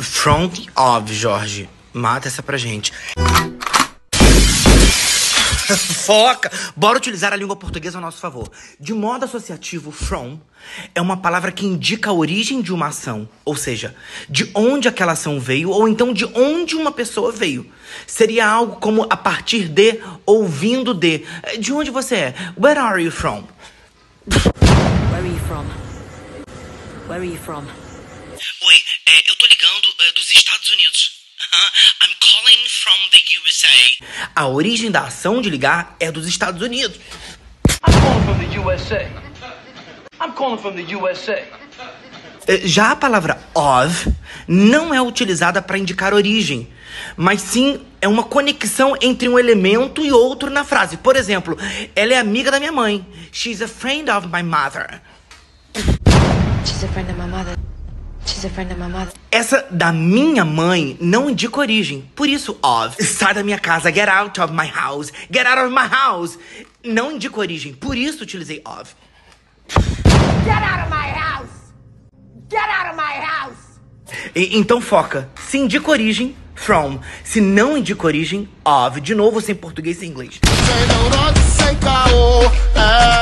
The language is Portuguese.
From of, Jorge. Mata essa pra gente. Foca! Bora utilizar a língua portuguesa a nosso favor. De modo associativo, from é uma palavra que indica a origem de uma ação, ou seja, de onde aquela ação veio ou então de onde uma pessoa veio. Seria algo como a partir de ou vindo de. De onde você é? Where are you from? Where are you from? Where are you from? Oi, é, eu tô ligando é, dos Estados Unidos. Uh-huh. I'm calling from the USA. A origem da ação de ligar é dos Estados Unidos. I'm calling from the USA. I'm calling from the USA. É, já a palavra of não é utilizada para indicar origem, mas sim é uma conexão entre um elemento e outro na frase. Por exemplo, ela é amiga da minha mãe. She's a friend of my mother. She's a friend of my mother. Essa da minha mãe não indica origem. Por isso, of. Sai da minha casa. Get out of my house. Get out of my house. Não indica origem. Por isso utilizei of. Get out of my house! Get out of my house! E, então foca. Se indica origem, from. Se não indica origem, of. De novo, sem português e inglês. Sem neurose, sem caô, é.